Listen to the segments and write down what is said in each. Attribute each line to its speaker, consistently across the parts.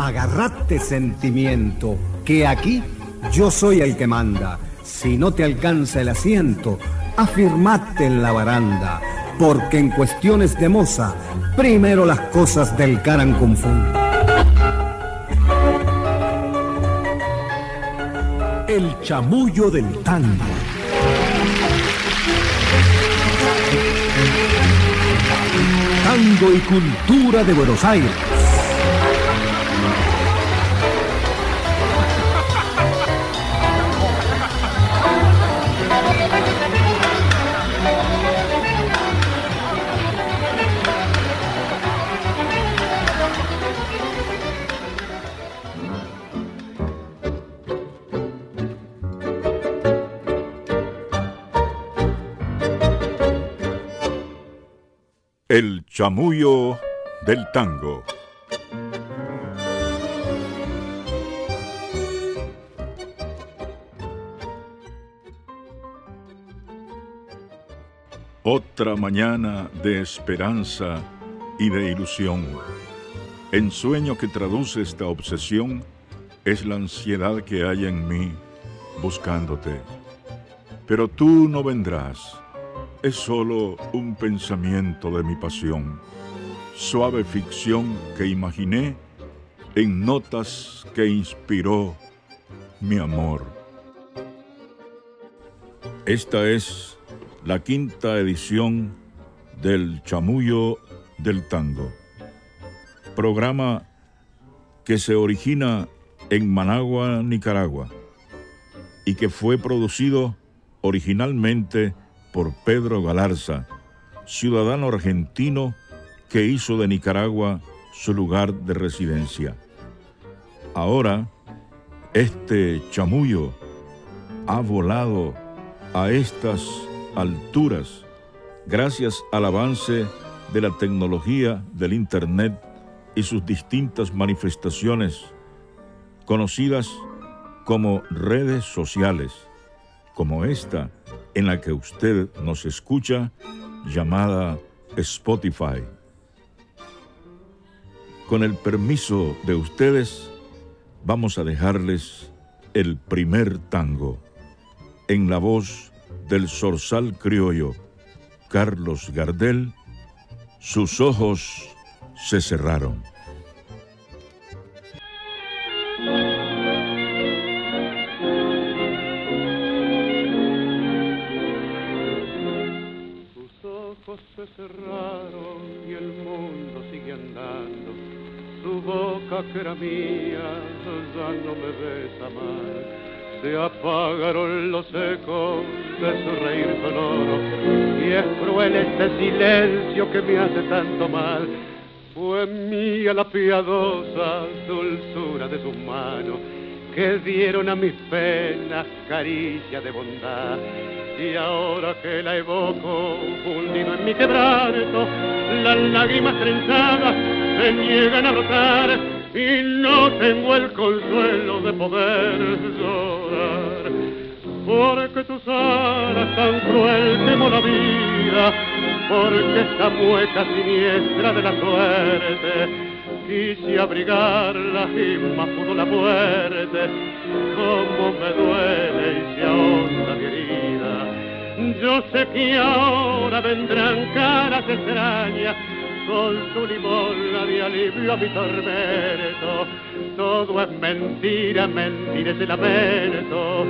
Speaker 1: Agarrate sentimiento, que aquí yo soy el que manda. Si no te alcanza el asiento, afirmate en la baranda, porque en cuestiones de moza, primero las cosas del Caran El chamullo del tango. Tango y cultura de Buenos Aires.
Speaker 2: Chamullo del tango. Otra mañana de esperanza y de ilusión. Ensueño que traduce esta obsesión es la ansiedad que hay en mí buscándote. Pero tú no vendrás es solo un pensamiento de mi pasión, suave ficción que imaginé en notas que inspiró mi amor. Esta es la quinta edición del Chamullo del Tango, programa que se origina en Managua, Nicaragua, y que fue producido originalmente por Pedro Galarza, ciudadano argentino que hizo de Nicaragua su lugar de residencia. Ahora, este chamullo ha volado a estas alturas gracias al avance de la tecnología del Internet y sus distintas manifestaciones, conocidas como redes sociales, como esta en la que usted nos escucha, llamada Spotify. Con el permiso de ustedes, vamos a dejarles el primer tango en la voz del zorzal criollo Carlos Gardel, sus ojos se cerraron.
Speaker 3: Que era mía ya no me besa más. Se apagaron los ecos de su reír sonoro y es cruel este silencio que me hace tanto mal. Fue mía la piadosa dulzura de sus manos que dieron a mis penas caricia de bondad. Y ahora que la evoco, fundido en mi quebranto, las lágrimas trenzadas se niegan a brotar y no tengo el consuelo de poder llorar. Porque tus alas tan cruel temo la vida, porque esta mueca siniestra de la suerte quise abrigarla y más pudo la muerte, como me duele y se ahonda mi herida. Yo sé que ahora vendrán caras extrañas con su limón de alivio a mi tormento. Todo es mentira, mentira es el lamento.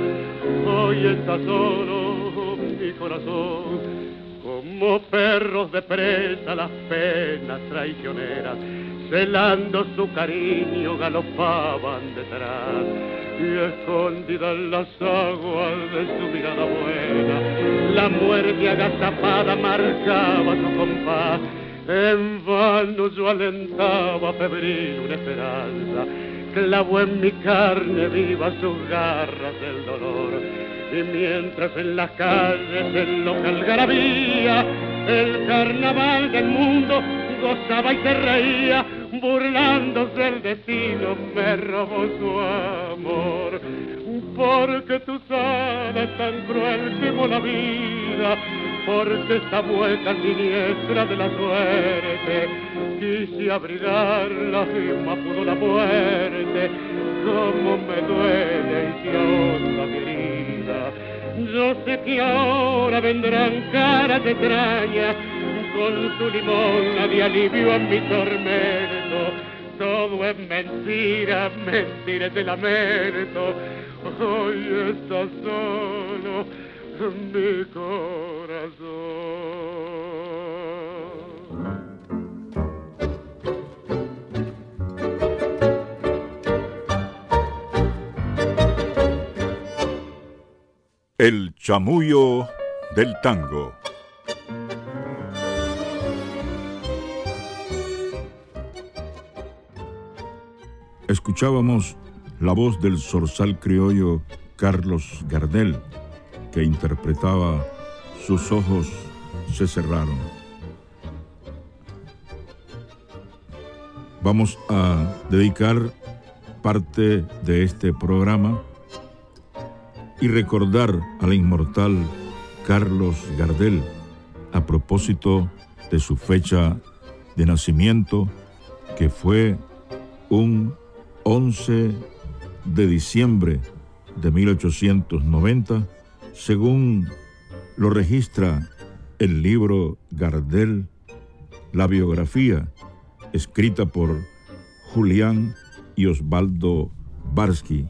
Speaker 3: Hoy está solo mi corazón. Como perros de presa las penas traicioneras, celando su cariño galopaban detrás y escondida en las aguas de su mirada buena, la muerte agazapada marcaba su compás. En vano yo alentaba febril una esperanza, clavó en mi carne viva sus garras del dolor. Y mientras en las calles el local garabía, el carnaval del mundo gozaba y se reía, burlándose del destino, me robó su amor. Porque tu alas tan cruel como la vida, porque esta vuelta siniestra de la suerte quise abrigarla y más pudo la muerte, como me duele y se ahonda mi herida. Yo sé que ahora vendrán caras extrañas con su limón de alivio a mi tormento. Todo es mentira, mentira de lamento. Hoy está solo mi corazón.
Speaker 2: El chamullo del tango. Escuchábamos la voz del zorzal criollo Carlos Gardel, que interpretaba Sus ojos se cerraron. Vamos a dedicar parte de este programa y recordar al inmortal Carlos Gardel a propósito de su fecha de nacimiento, que fue un 11 de diciembre de 1890, según lo registra el libro Gardel, la biografía escrita por Julián y Osvaldo Barsky,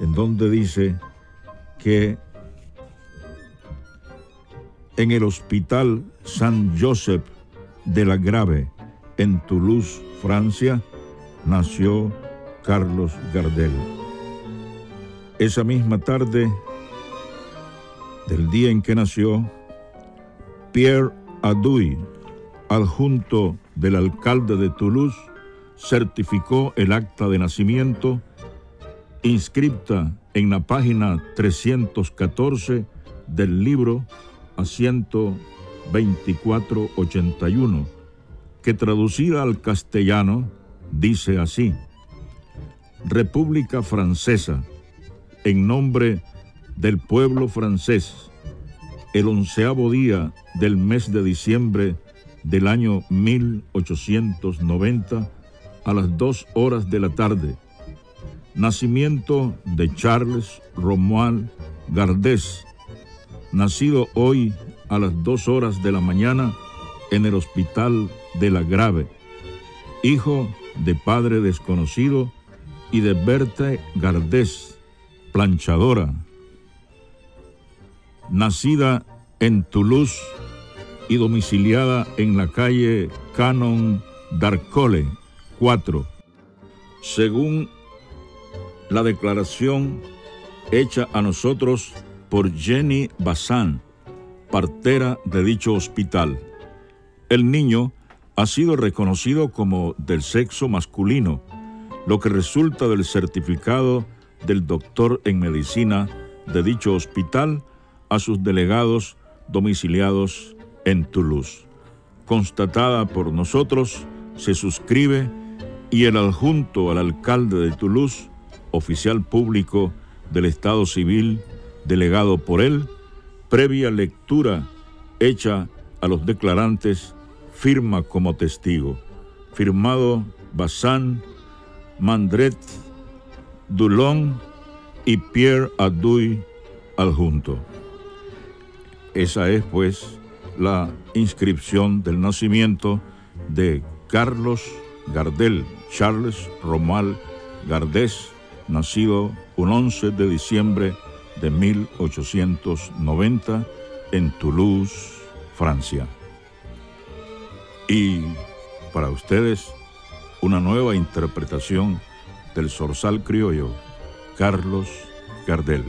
Speaker 2: en donde dice que en el Hospital San Joseph de la Grave, en Toulouse, Francia, nació Carlos Gardel. Esa misma tarde del día en que nació, Pierre Aduy, adjunto del alcalde de Toulouse, certificó el acta de nacimiento inscripta en la página 314 del libro a 12481, que traducida al castellano dice así, República Francesa, en nombre del pueblo francés, el onceavo día del mes de diciembre del año 1890 a las dos horas de la tarde, Nacimiento de Charles Romuald Gardés, nacido hoy a las dos horas de la mañana en el Hospital de la Grave, hijo de padre desconocido y de Berthe Gardés, planchadora. Nacida en Toulouse y domiciliada en la calle Canon d'Arcole 4, según la declaración hecha a nosotros por Jenny Bazán, partera de dicho hospital. El niño ha sido reconocido como del sexo masculino, lo que resulta del certificado del doctor en medicina de dicho hospital a sus delegados domiciliados en Toulouse. Constatada por nosotros, se suscribe y el adjunto al alcalde de Toulouse oficial público del Estado Civil delegado por él, previa lectura hecha a los declarantes, firma como testigo. Firmado Bazán, Mandret, Dulon y Pierre Aduy adjunto. Esa es, pues, la inscripción del nacimiento de Carlos Gardel, Charles Romal Gardés, nacido un 11 de diciembre de 1890 en Toulouse, Francia. Y para ustedes, una nueva interpretación del zorzal criollo Carlos Gardel.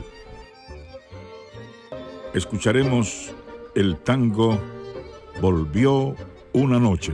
Speaker 2: Escucharemos el tango Volvió una noche.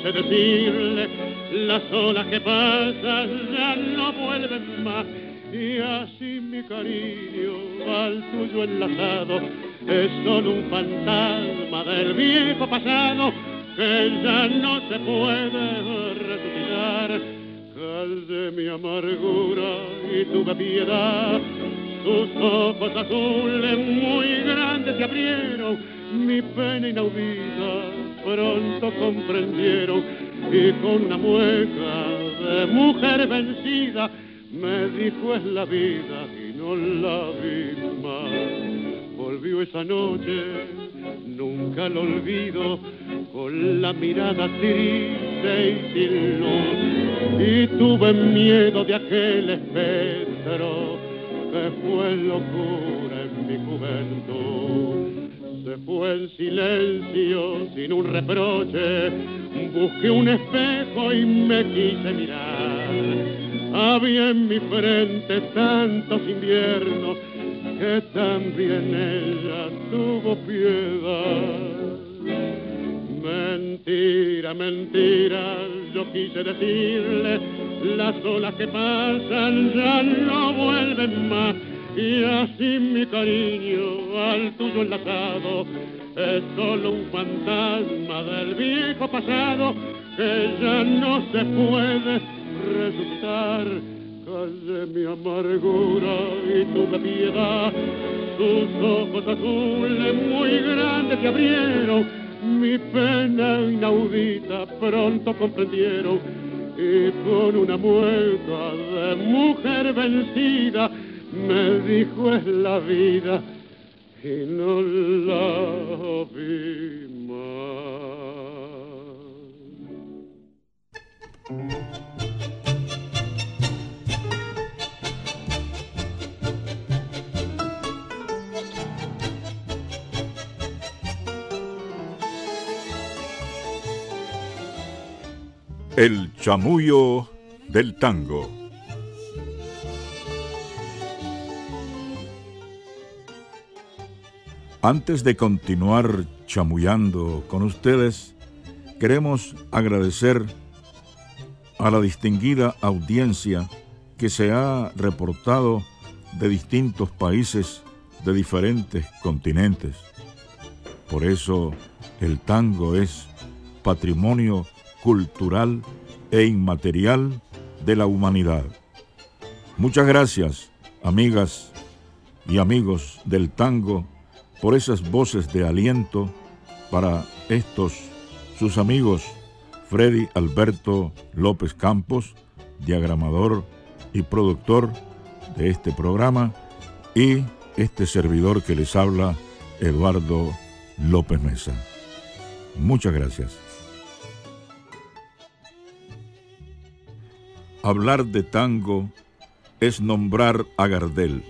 Speaker 3: Quise decirle, las olas que pasan ya no vuelven más. Y así mi cariño al tuyo enlazado es solo un fantasma del viejo pasado que ya no se puede resucitar. Calde mi amargura y tuve piedad, tus ojos azules muy grandes se abrieron, mi pena inaudita pronto comprendieron y con una mueca de mujer vencida me dijo es la vida y no la vi más. Volvió esa noche, nunca lo olvido, con la mirada triste y sin luz. Y tuve miedo de aquel espectro que fue locura en mi juventud. Se fue en silencio, sin un reproche, busqué un espejo y me quise mirar había en mi frente tantos inviernos que también ella tuvo piedad. Mentira, mentira, yo quise decirle, las olas que pasan ya no vuelven más. Y así mi cariño al tuyo enlazado es solo un fantasma del viejo pasado que ya no se puede resucitar. Calle mi amargura y tuve piedad. Tus ojos azules muy grandes se abrieron. Mi pena inaudita pronto comprendieron. Y con una mueca de mujer vencida me dijo es la vida y no la vi más.
Speaker 2: El chamullo del tango. Antes de continuar chamullando con ustedes, queremos agradecer a la distinguida audiencia que se ha reportado de distintos países de diferentes continentes. Por eso el tango es patrimonio cultural e inmaterial de la humanidad. Muchas gracias, amigas y amigos del tango, por esas voces de aliento para estos sus amigos Freddy Alberto López Campos, diagramador y productor de este programa, y este servidor que les habla, Eduardo López Mesa. Muchas gracias. Hablar de tango es nombrar a Gardel.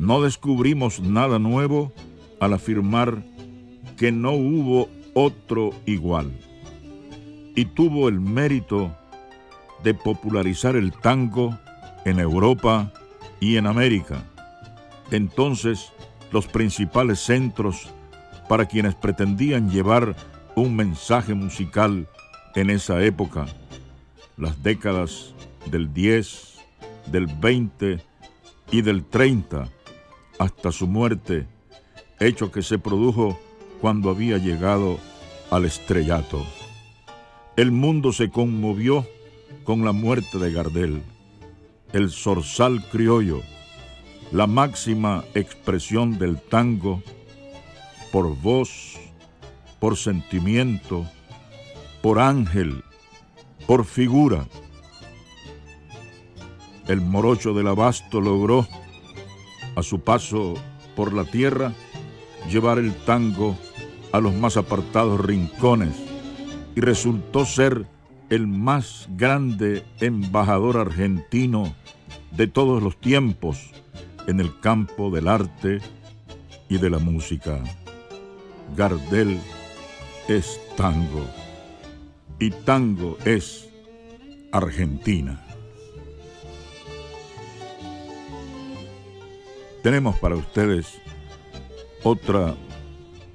Speaker 2: No descubrimos nada nuevo al afirmar que no hubo otro igual. Y tuvo el mérito de popularizar el tango en Europa y en América. Entonces, los principales centros para quienes pretendían llevar un mensaje musical en esa época las décadas del 10, del 20 y del 30 hasta su muerte, hecho que se produjo cuando había llegado al estrellato. El mundo se conmovió con la muerte de Gardel, el zorzal criollo, la máxima expresión del tango, por voz, por sentimiento, por ángel por figura. El morocho del abasto logró, a su paso por la tierra, llevar el tango a los más apartados rincones y resultó ser el más grande embajador argentino de todos los tiempos en el campo del arte y de la música. Gardel es tango y tango es Argentina. Tenemos para ustedes otra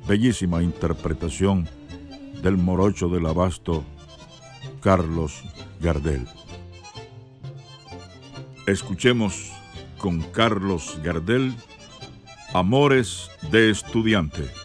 Speaker 2: bellísima interpretación del morocho del abasto Carlos Gardel. Escuchemos con Carlos Gardel Amores de Estudiante.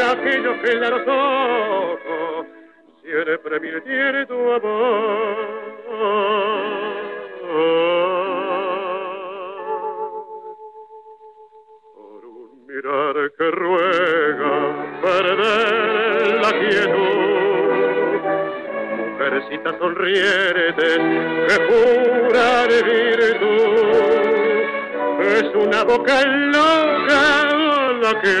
Speaker 3: aquello que claros ojos siempre me tu amor. Por un mirar que ruega perder la quietud, mujercita sonriente que jura de virtud, es una boca
Speaker 2: loca la que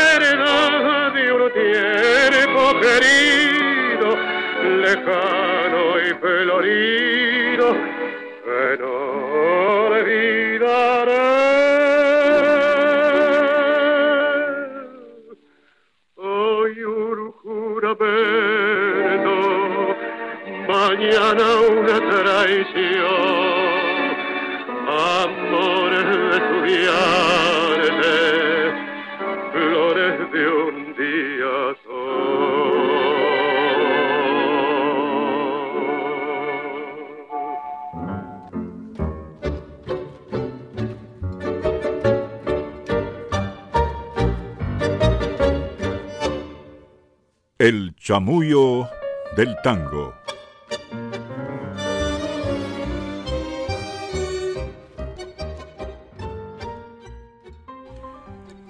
Speaker 2: y florido, que chamullo del tango.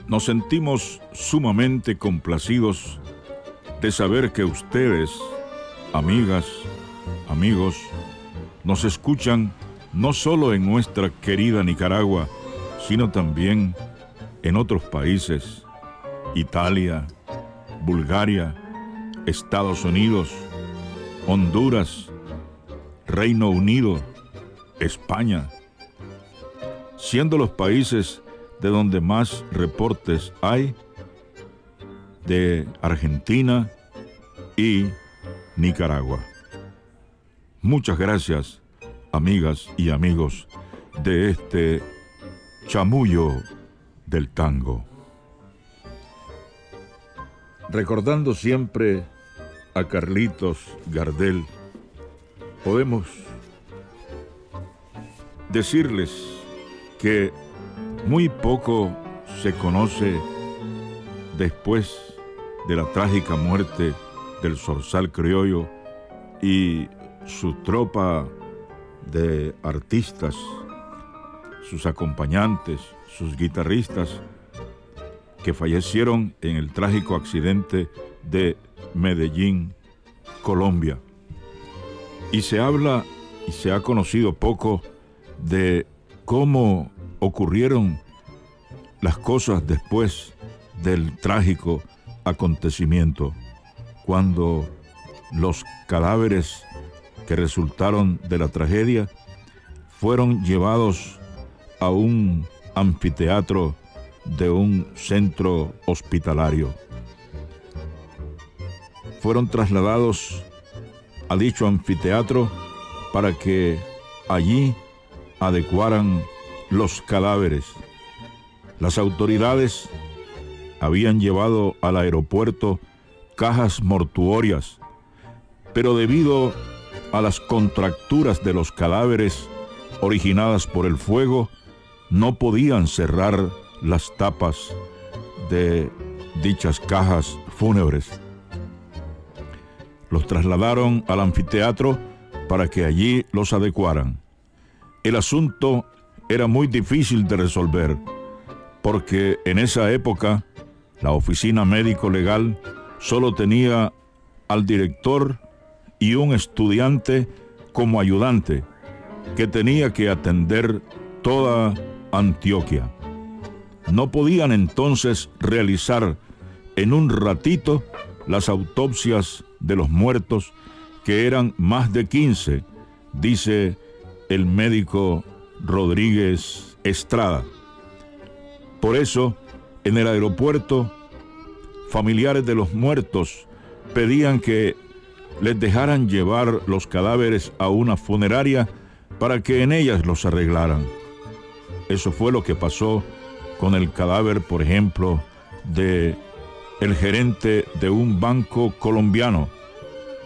Speaker 2: Nos sentimos sumamente complacidos de saber que ustedes, amigas, amigos, nos escuchan no solo en nuestra querida Nicaragua, sino también en otros países, Italia, Bulgaria, Estados Unidos, Honduras, Reino Unido, España, siendo los países de donde más reportes hay de Argentina y Nicaragua. Muchas gracias, amigas y amigos de este chamullo del tango recordando siempre a Carlitos Gardel, podemos decirles que muy poco se conoce después de la trágica muerte del zorzal criollo y su tropa de artistas, sus acompañantes, sus guitarristas, que fallecieron en el trágico accidente de Medellín, Colombia. Y se habla y se ha conocido poco de cómo ocurrieron las cosas después del trágico acontecimiento cuando los cadáveres que resultaron de la tragedia fueron llevados a un anfiteatro de un centro hospitalario. Fueron trasladados a dicho anfiteatro para que allí adecuaran los cadáveres. Las autoridades habían llevado al aeropuerto cajas mortuorias, pero debido a las contracturas de los cadáveres originadas por el fuego, no podían cerrar las tapas de dichas cajas fúnebres. Los trasladaron al anfiteatro para que allí los adecuaran. El asunto era muy difícil de resolver, porque en esa época la oficina médico legal solo tenía al director y un estudiante como ayudante que tenía que atender toda Antioquia. No podían entonces realizar en un ratito las autopsias de los muertos, que eran más de 15, dice el médico Rodríguez Estrada. Por eso, en el aeropuerto, familiares de los muertos pedían que les dejaran llevar los cadáveres a una funeraria para que en ellas los arreglaran. Eso fue lo que pasó con el cadáver, por ejemplo, de el gerente de un banco colombiano,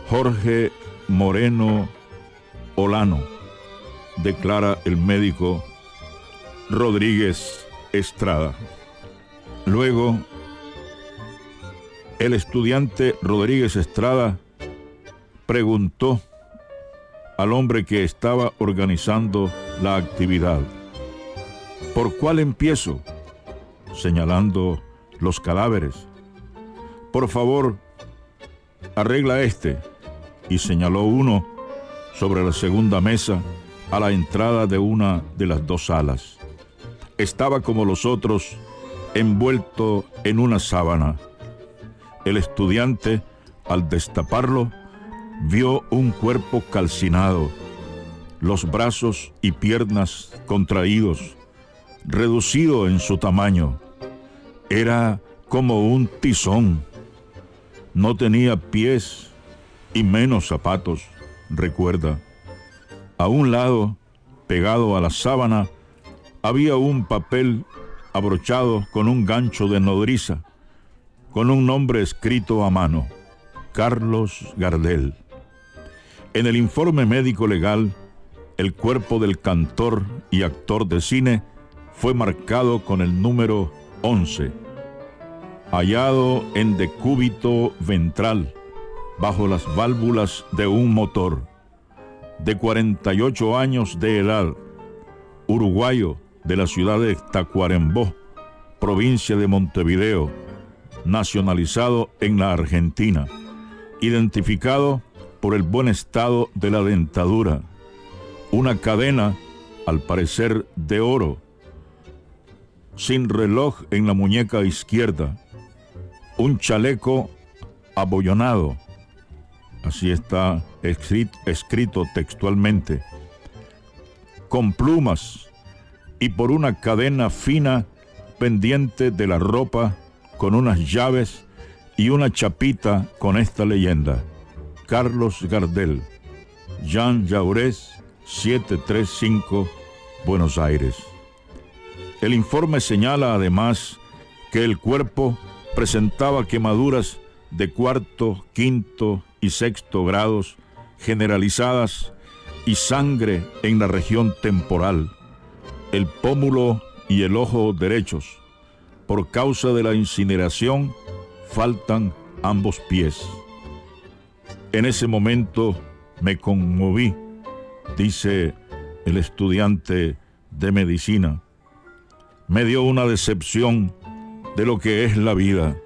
Speaker 2: Jorge Moreno Olano, declara el médico Rodríguez Estrada. Luego, el estudiante Rodríguez Estrada preguntó al hombre que estaba organizando la actividad, ¿por cuál empiezo? Señalando los cadáveres. Por favor, arregla este, y señaló uno sobre la segunda mesa a la entrada de una de las dos salas. Estaba como los otros, envuelto en una sábana. El estudiante, al destaparlo, vio un cuerpo calcinado, los brazos y piernas contraídos, reducido en su tamaño. Era como un tizón. No tenía pies y menos zapatos, recuerda. A un lado, pegado a la sábana, había un papel abrochado con un gancho de nodriza, con un nombre escrito a mano, Carlos Gardel. En el informe médico legal, el cuerpo del cantor y actor de cine fue marcado con el número 11, hallado en decúbito ventral, bajo las válvulas de un motor, de 48 años de edad, uruguayo de la ciudad de Tacuarembó, provincia de Montevideo, nacionalizado en la Argentina, identificado por el buen estado de la dentadura, una cadena, al parecer de oro, sin reloj en la muñeca izquierda, un chaleco abollonado, así está escrito, textualmente, con plumas y por una cadena fina pendiente de la ropa con unas llaves y una chapita con esta leyenda. Carlos Gardel, Jean Jaurés, 735, Buenos Aires. El informe señala además que el cuerpo presentaba quemaduras de cuarto, quinto y sexto grados generalizadas y sangre en la región temporal, el pómulo y el ojo derechos. Por causa de la incineración faltan ambos pies. En ese momento me conmoví, dice el estudiante de medicina. Me dio una decepción de lo que es la vida.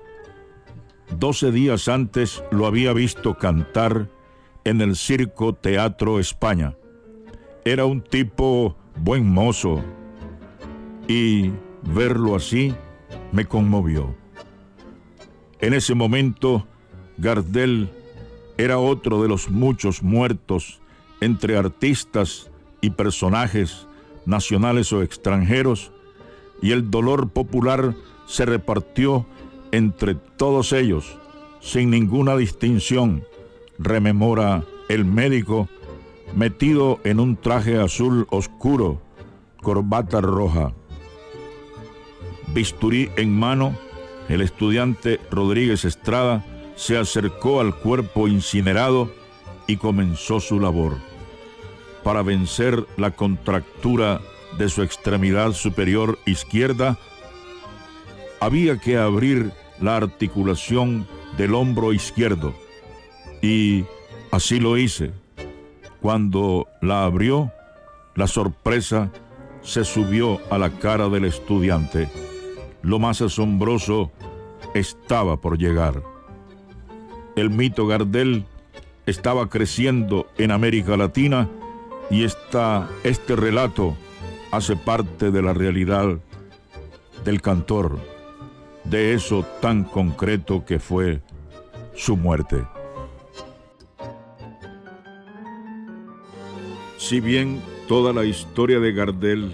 Speaker 2: Doce días antes lo había visto cantar en el Circo Teatro España. Era un tipo buen mozo y verlo así me conmovió. En ese momento, Gardel era otro de los muchos muertos entre artistas y personajes nacionales o extranjeros, y el dolor popular se repartió entre todos ellos, sin ninguna distinción, rememora el médico metido en un traje azul oscuro, corbata roja. Bisturí en mano, el estudiante Rodríguez Estrada se acercó al cuerpo incinerado y comenzó su labor. Para vencer la contractura de su extremidad superior izquierda, había que abrir la articulación del hombro izquierdo y así lo hice. Cuando la abrió, la sorpresa se subió a la cara del estudiante. Lo más asombroso estaba por llegar. El mito Gardel estaba creciendo en América Latina y este relato hace parte de la realidad del cantor, de eso tan concreto que fue su muerte. Si bien toda la historia de Gardel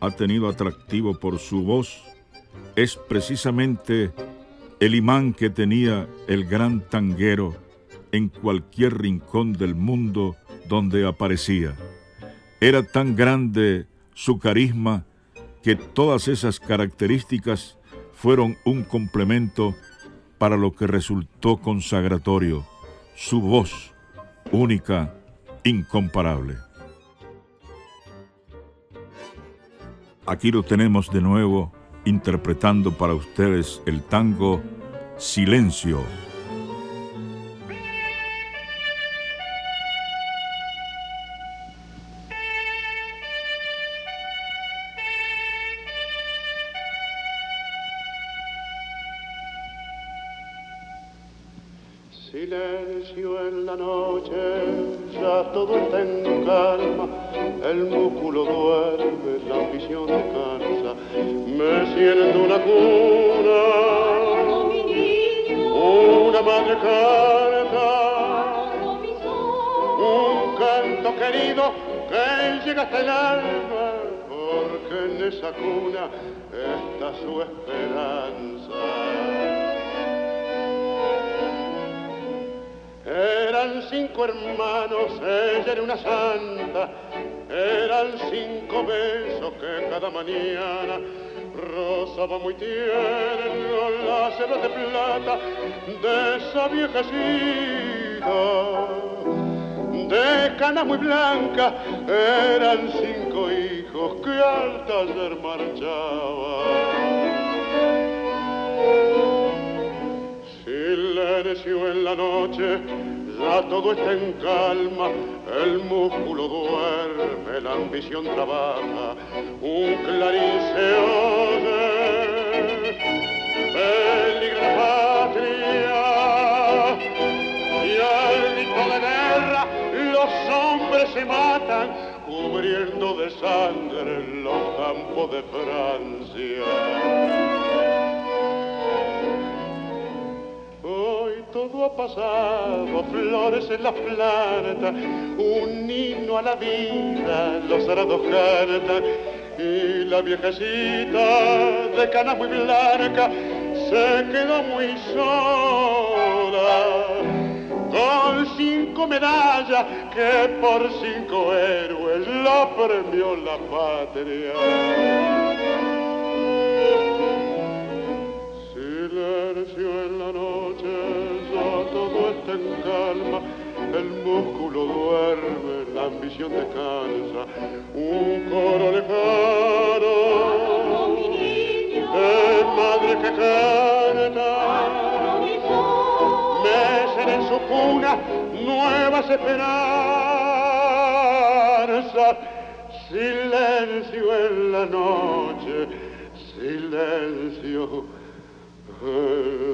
Speaker 2: ha tenido atractivo por su voz, es precisamente el imán que tenía el gran tanguero en cualquier rincón del mundo donde aparecía. Era tan grande su carisma que todas esas características fueron un complemento para lo que resultó consagratorio, su voz única, incomparable. Aquí lo tenemos de nuevo interpretando para ustedes el tango Silencio.
Speaker 3: Eran cinco hijos que al taller marchaban. Silencio en la noche, ya todo está en calma, el músculo duerme, la ambición trabaja, un clarín se oye, peligra patria, y al de guerra los hombres se matan, cubriendo de sangre los campos de Francia. todo ha pasado, flores en la planta, un himno a la vida, los arados cartas, y la viejecita de cana muy blanca se quedó muy sola, con cinco medallas que por cinco héroes la premió la patria. Silencio en la noche todo está en calma, el músculo duerme, la ambición descansa, un coro lejano, de madre que canta, su cuna nuevas esperanzas, silencio en la noche, silencio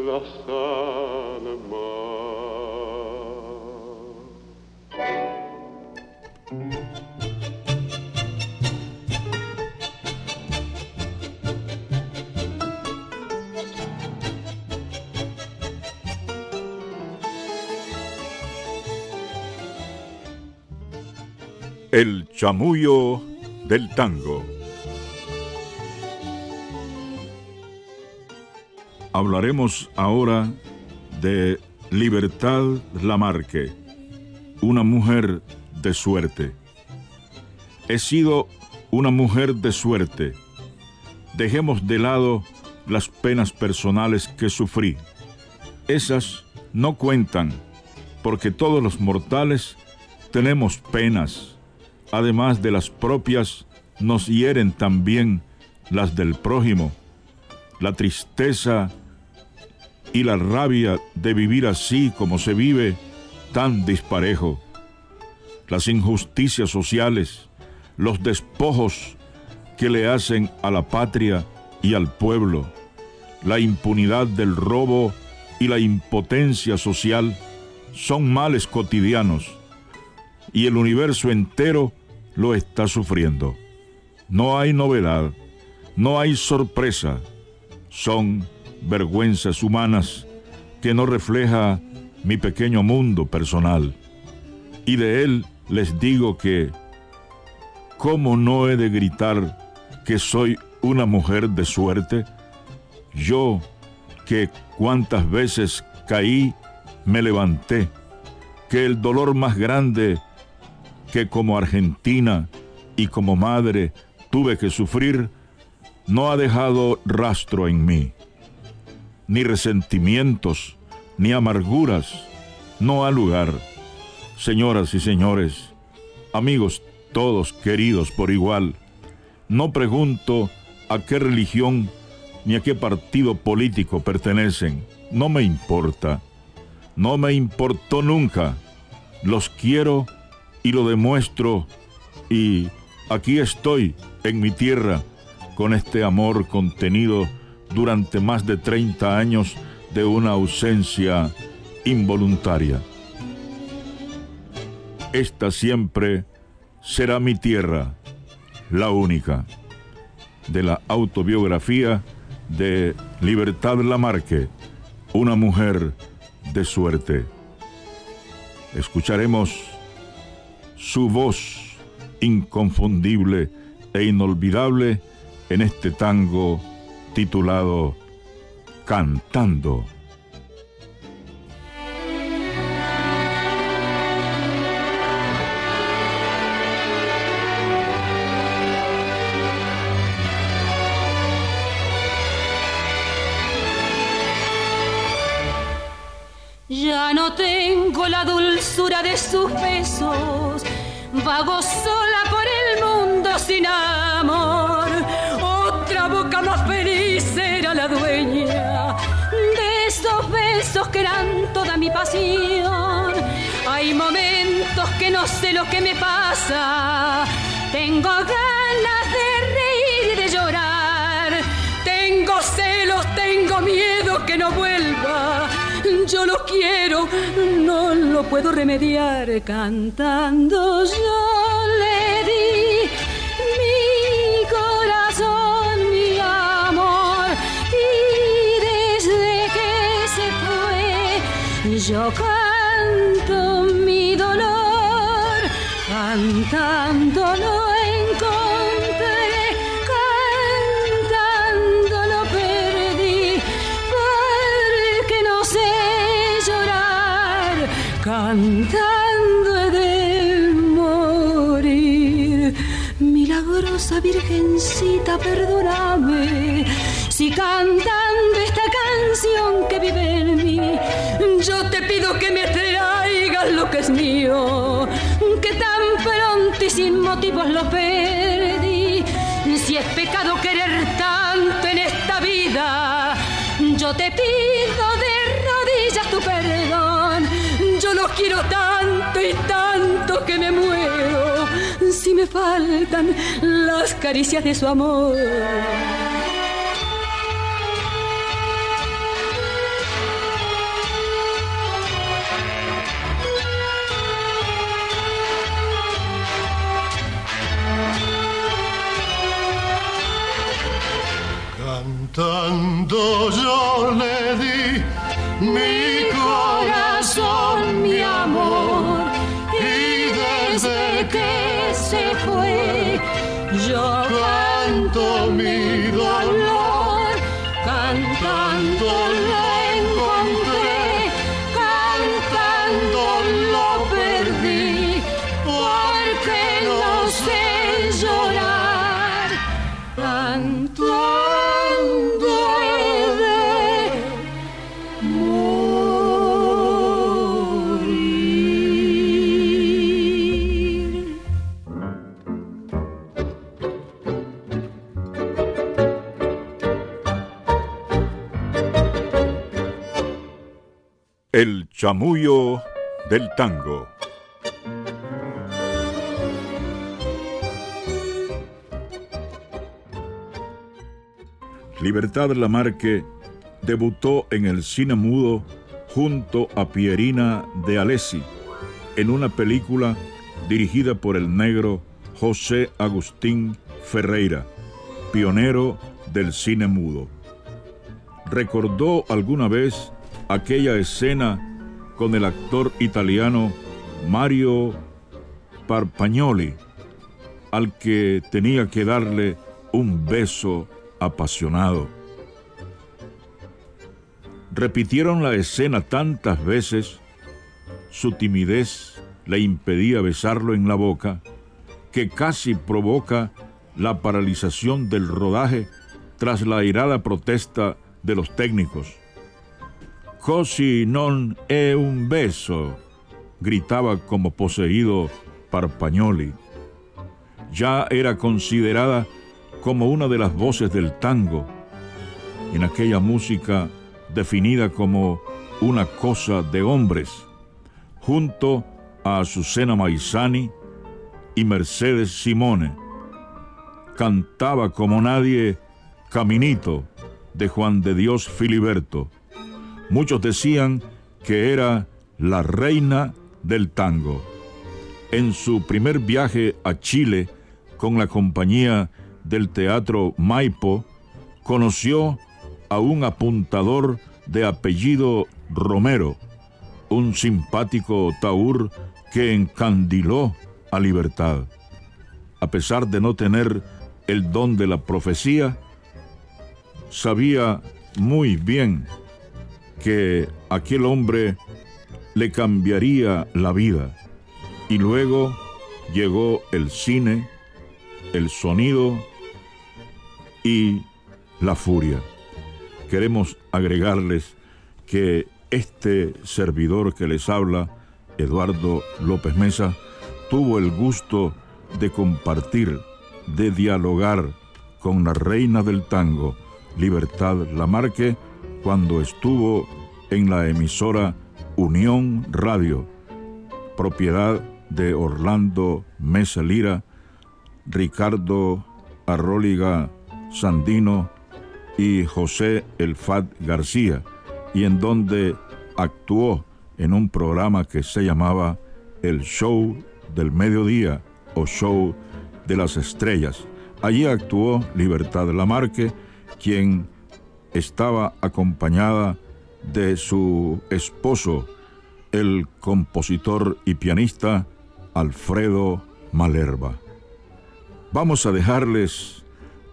Speaker 3: las
Speaker 2: El chamullo del tango. Hablaremos ahora de Libertad Lamarque, una mujer de suerte. He sido una mujer de suerte. Dejemos de lado las penas personales que sufrí. Esas no cuentan, porque todos los mortales tenemos penas además de las propias, nos hieren también las del prójimo. La tristeza y la rabia de vivir así como se vive, tan disparejo. Las injusticias sociales, los despojos que le hacen a la patria y al pueblo, la impunidad del robo y la impotencia social son males cotidianos y el universo entero lo está sufriendo. No hay novedad, no hay sorpresa, son vergüenzas humanas que no refleja mi pequeño mundo personal. Y de él les digo que, ¿cómo no he de gritar que soy una mujer de suerte? Yo, que cuántas veces caí, me levanté, que el dolor más grande que como argentina y como madre tuve que sufrir, no ha dejado rastro en mí. Ni resentimientos, ni amarguras, no ha lugar. Señoras y señores, amigos todos queridos por igual, no pregunto a qué religión ni a qué partido político pertenecen, no me importa, no me importó nunca, los quiero y lo demuestro y aquí estoy en mi tierra con este amor contenido durante más de 30 años de una ausencia involuntaria. Esta siempre será mi tierra, la única, de la autobiografía de Libertad Lamarque, una mujer de suerte. Escucharemos su voz inconfundible e inolvidable en este tango titulado Cantando.
Speaker 4: Ya no tengo la dulzura de sus besos vago sola por el mundo sin amor. Otra boca más feliz era la dueña de esos besos que eran toda mi pasión. Hay momentos que no sé lo que me pasa. Quiero, no lo puedo remediar cantando. Yo le di mi corazón, mi amor, y desde que se fue, yo canto mi dolor, cantándolo cantando de morir. Milagrosa Virgencita, perdóname si cantando esta canción que vive en mí, yo te pido que me traigas lo que es mío, que tan pronto y sin motivos lo perdí. Si es pecado querer tanto en esta vida, yo te pido y tanto que me muero si me faltan las caricias de su amor.
Speaker 3: Yo
Speaker 4: canto mi dolor,
Speaker 2: chamullo del tango. Libertad Lamarque debutó en el cine mudo junto a Pierina de Alessi en una película dirigida por el negro José Agustín Ferreira, pionero del cine mudo. Recordó alguna vez aquella escena con el actor italiano Mario Parpagnoli, al que tenía que darle un beso apasionado. Repitieron la escena tantas veces, su timidez le impedía besarlo en la boca, que casi provoca la paralización del rodaje tras la airada protesta de los técnicos. Così non è un beso, gritaba como poseído Parpagnoli. Ya era considerada como una de las voces del tango, en aquella música definida como una cosa de hombres, junto a Azucena Maizani y Mercedes Simone. Cantaba como nadie Caminito de Juan de Dios Filiberto Muchos decían que era la reina del tango. En su primer viaje a Chile con la compañía del Teatro Maipo, conoció a un apuntador de apellido Romero, un simpático taur que encandiló a Libertad. A pesar de no tener el don de la profecía, sabía muy bien que aquel hombre le cambiaría la vida. Y luego llegó el cine, el sonido y la furia. Queremos agregarles que este servidor que les habla, Eduardo López Mesa, tuvo el gusto de compartir, de dialogar con la reina del tango, Libertad Lamarque, cuando estuvo en la emisora Unión Radio, propiedad de Orlando Mesa Lira, Ricardo Arróliga Sandino y José Elfad García, y en donde actuó en un programa que se llamaba El Show del Mediodía o Show de las Estrellas. Allí actuó Libertad Lamarque, quien estaba acompañada de su esposo, el compositor y pianista Alfredo Malerba. Vamos a dejarles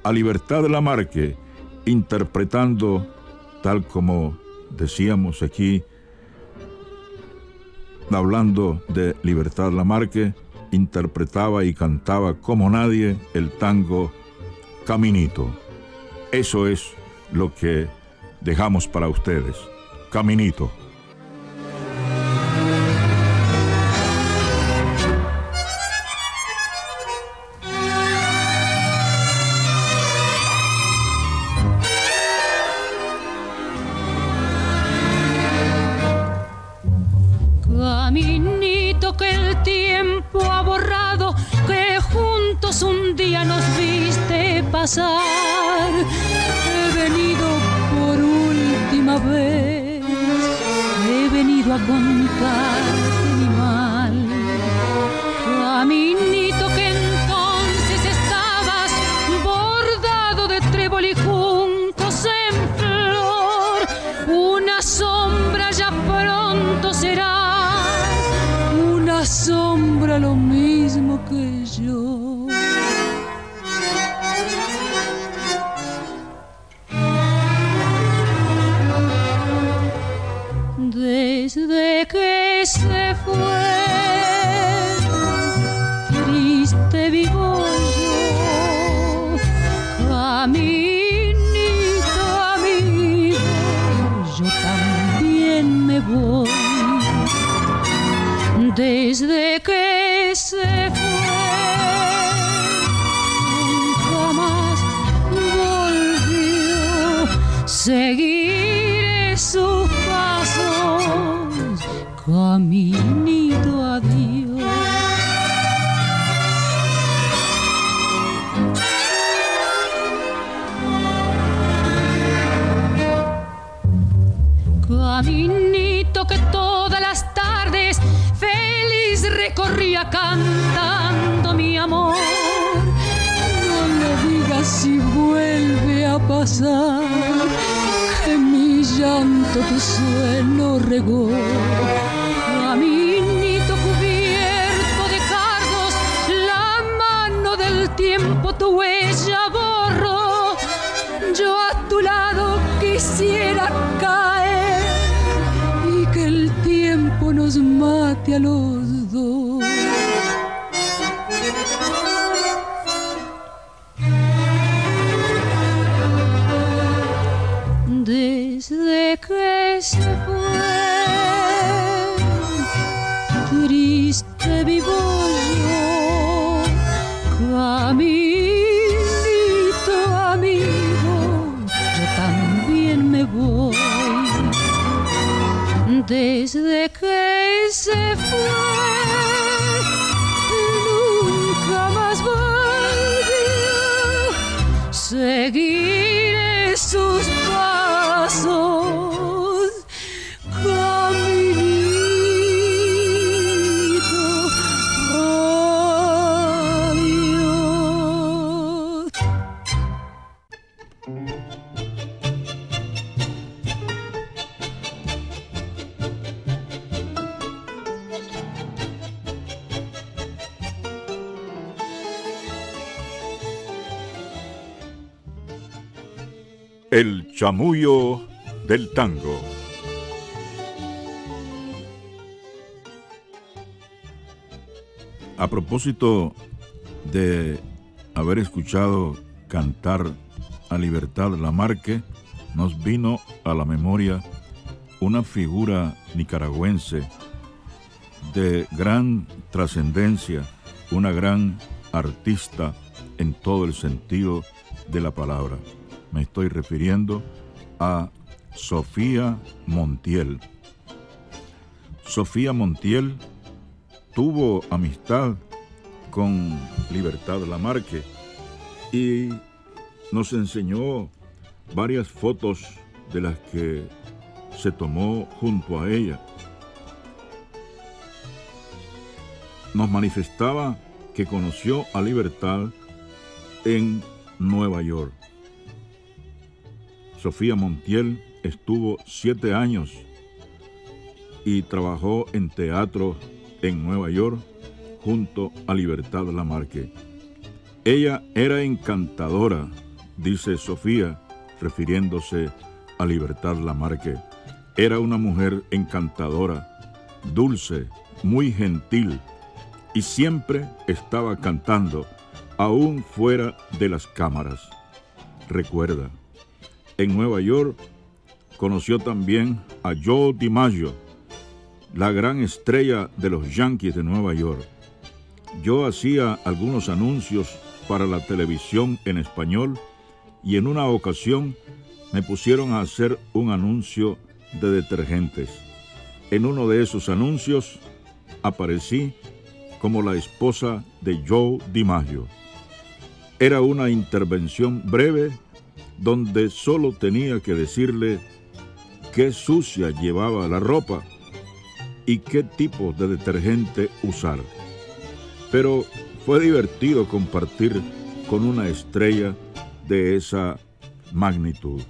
Speaker 2: a Libertad Lamarque interpretando, tal como decíamos aquí, hablando de Libertad Lamarque, interpretaba y cantaba como nadie el tango Caminito. Eso es lo que dejamos para ustedes. Caminito. Chamullo del tango. A propósito de haber escuchado cantar a Libertad Lamarque, nos vino a la memoria una figura nicaragüense de gran trascendencia, una gran artista en todo el sentido de la palabra. Me estoy refiriendo a Sofía Montiel. Sofía Montiel tuvo amistad con Libertad Lamarque y nos enseñó varias fotos de las que se tomó junto a ella. Nos manifestaba que conoció a Libertad en Nueva York. Sofía Montiel estuvo siete años y trabajó en teatro en Nueva York junto a Libertad Lamarque. Ella era encantadora, dice Sofía, refiriéndose a Libertad Lamarque. Era una mujer encantadora, dulce, muy gentil y siempre estaba cantando, aún fuera de las cámaras. Recuerda, en Nueva York conoció también a Joe DiMaggio, la gran estrella de los Yankees de Nueva York. Yo hacía algunos anuncios para la televisión en español y en una ocasión me pusieron a hacer un anuncio de detergentes. En uno de esos anuncios aparecí como la esposa de Joe DiMaggio. Era una intervención breve donde solo tenía que decirle qué sucia llevaba la ropa y qué tipo de detergente usar. Pero fue divertido compartir con una estrella de esa magnitud.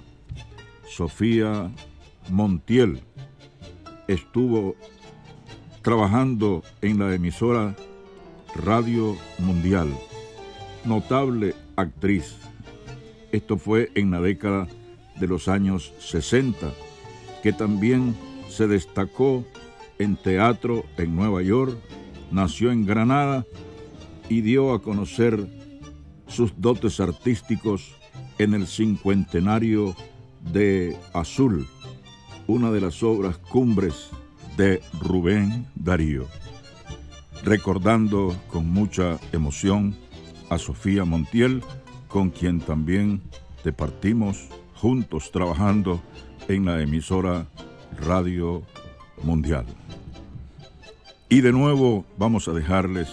Speaker 2: Sofía Montiel estuvo trabajando en la emisora Radio Mundial. Notable actriz. Esto fue en la década de los años 60, que también Se destacó en teatro en Nueva York, nació en Granada y dio a conocer sus dotes artísticos en el cincuentenario de Azul, una de las obras cumbres de Rubén Darío, recordando con mucha emoción a Sofía Montiel, con quien también departimos juntos trabajando en la emisora Radio Mundial. Y de nuevo vamos a dejarles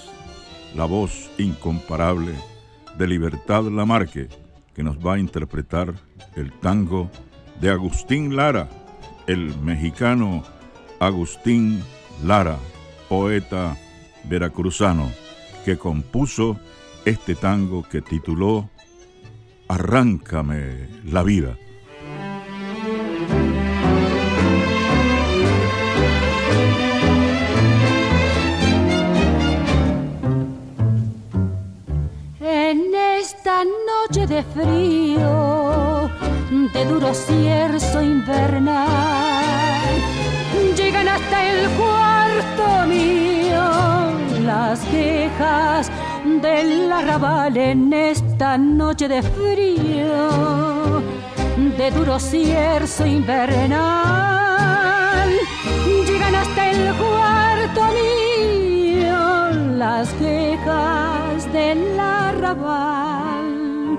Speaker 2: la voz incomparable de Libertad Lamarque, que nos va a interpretar el tango de Agustín Lara, el mexicano Agustín Lara, poeta veracruzano, que compuso este tango que tituló Arráncame la vida.
Speaker 4: En esta noche de frío, de duro cierzo invernal, llegan hasta el cuarto mío las quejas del arrabal en esta noche de frío, de duro cierzo invernal. Llegan hasta el cuarto mío las quejas del arrabal.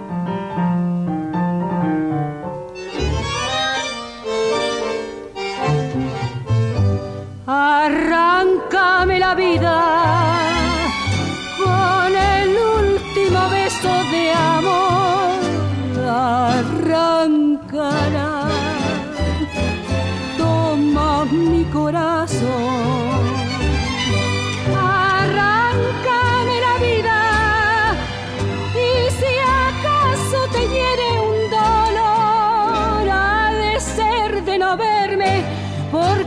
Speaker 4: Arráncame la vida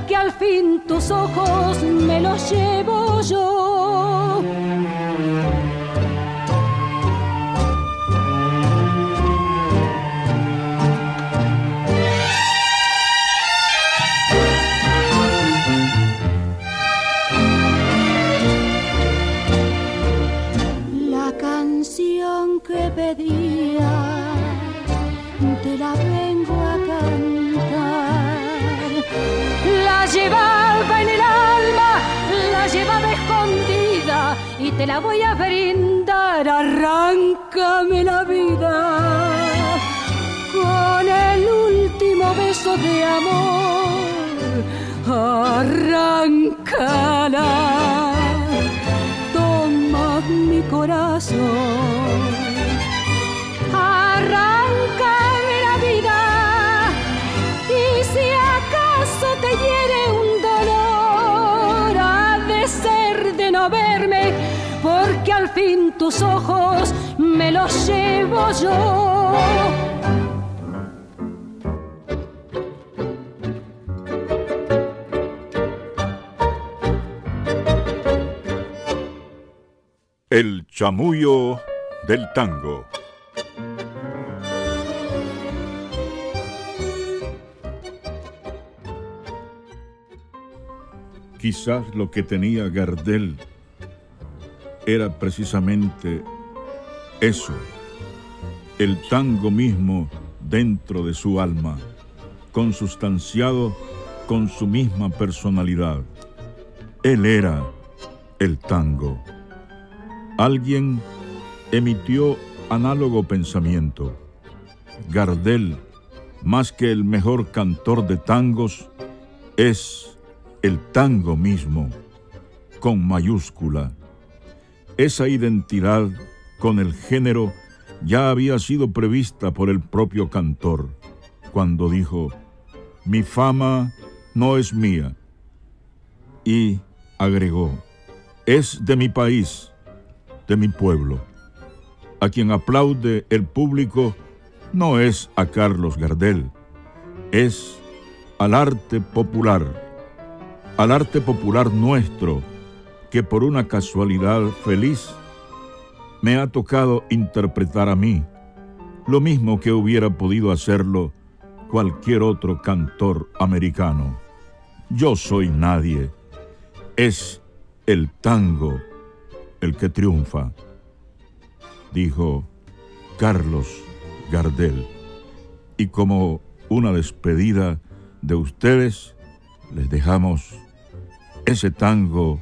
Speaker 4: porque al fin tus ojos me los llevo yo. Te la voy a brindar. Arráncame la vida con el último beso de amor. Arráncala, toma mi corazón arráncame la vida y si acaso te hiere un dolor ha de ser de no verme al fin tus ojos me los llevo yo.
Speaker 2: El chamullo del tango. Quizás lo que tenía Gardel era precisamente eso, el tango mismo dentro de su alma, consustanciado con su misma personalidad. Él era el tango. Alguien emitió análogo pensamiento. Gardel, más que el mejor cantor de tangos, es el tango mismo, con mayúscula. Esa identidad con el género ya había sido prevista por el propio cantor, cuando dijo, mi fama no es mía. Y agregó, es de mi país, de mi pueblo. A quien aplaude el público no es a Carlos Gardel, es al arte popular al arte popular nuestro, que por una casualidad feliz me ha tocado interpretar a mí, lo mismo que hubiera podido hacerlo cualquier otro cantor americano. yo soy nadie. Es el tango el que triunfa, dijo Carlos Gardel. Y como una despedida de ustedes, les dejamos ese tango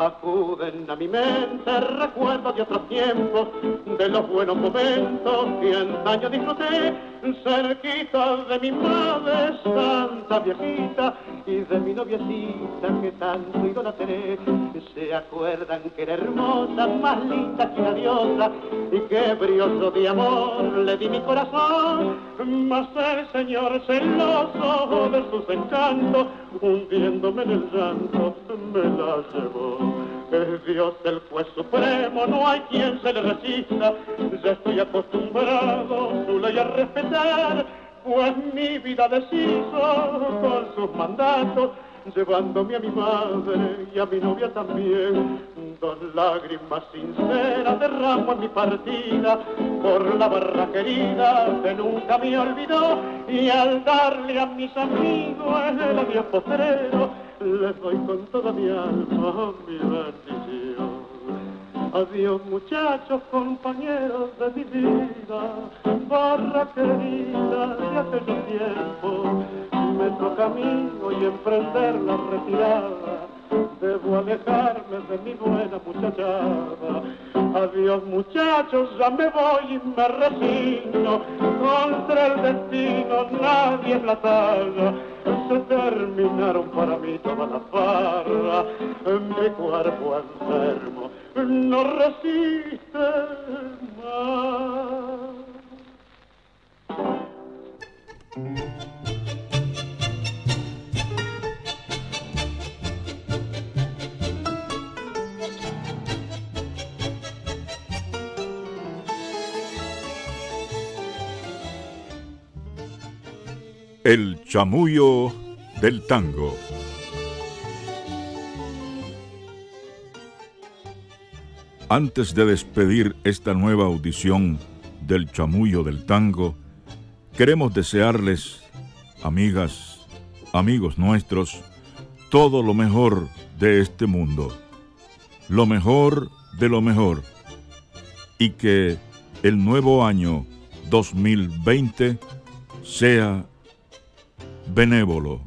Speaker 3: Acuden a mi mente recuerdos de otros tiempos, de los buenos momentos que antaño disfruté, cerquita de mi madre santa viejita y de mi noviecita que tanto idolatré. Se acuerdan que era hermosa, más linda que una diosa, y que brioso de amor le di mi corazón. Mas el Señor celoso de sus encantos, hundiéndome en el llanto, me la llevó. Es Dios el juez supremo, no hay quien se le resista, ya estoy acostumbrado su ley a respetar pues mi vida deshizo con sus mandatos, llevándome a mi madre y a mi novia también. Dos lágrimas sinceras derramo en mi partida por la barra querida que nunca me olvidó y al darle a mis amigos el adiós postrero les doy con toda mi alma mi bendición. Adiós muchachos, compañeros de mi vida, barra querida de aquellos tiempos. Me toca camino y emprender la retirada. Debo alejarme de mi buena muchachada. Adiós muchachos, ya me voy y me resigno. Contra el destino nadie es la talla. Se terminaron para mí todas las barras. Mi cuerpo enfermo no resiste más.
Speaker 2: El chamullo del tango. Antes de despedir esta nueva audición del chamullo del tango, queremos desearles, amigas, amigos nuestros, todo lo mejor de este mundo, lo mejor de lo mejor, y que el nuevo año 2020 sea benévolo,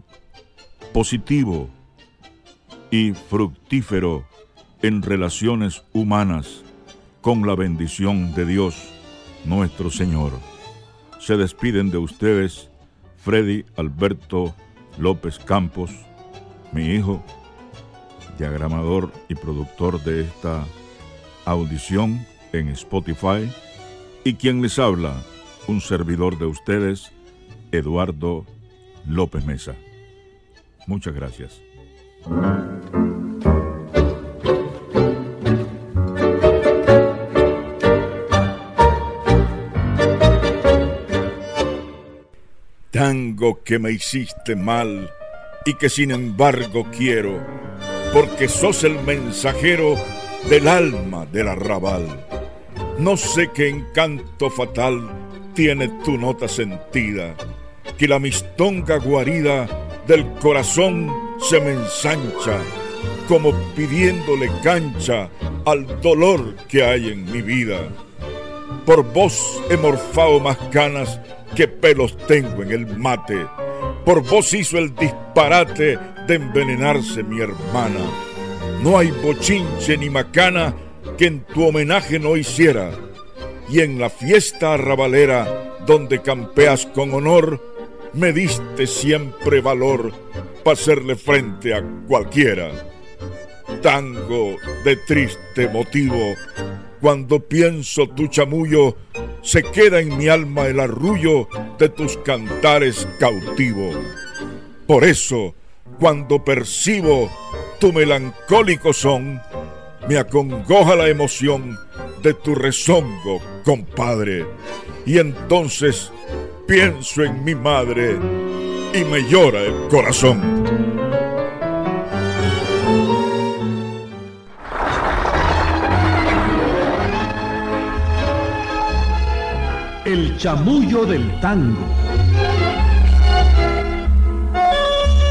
Speaker 2: positivo y fructífero en relaciones humanas con la bendición de Dios nuestro Señor. Se despiden de ustedes Freddy Alberto López Campos, mi hijo, diagramador y productor de esta audición en Spotify, y quien les habla, un servidor de ustedes, Eduardo López Mesa. Muchas gracias. Tango que me hiciste mal y que sin embargo quiero, porque sos el mensajero del alma del arrabal. No sé qué encanto fatal tiene tu nota sentida, que la mistonga guarida del corazón se me ensancha, como pidiéndole cancha al dolor que hay en mi vida. Por vos he morfado más canas qué pelos tengo en el mate. Por vos hizo el disparate de envenenarse mi hermana. No hay bochinche ni macana que en tu homenaje no hiciera. y en la fiesta arrabalera donde campeas con honor, me diste siempre valor para hacerle frente a cualquiera. Tango de triste motivo, cuando pienso tu chamullo, se queda en mi alma el arrullo de tus cantares cautivo. Por eso, cuando percibo tu melancólico son, me acongoja la emoción de tu rezongo, compadre. Y entonces pienso en mi madre y me llora el corazón.
Speaker 1: El chamullo del tango.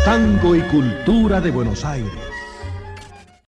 Speaker 1: Tango y cultura de Buenos Aires.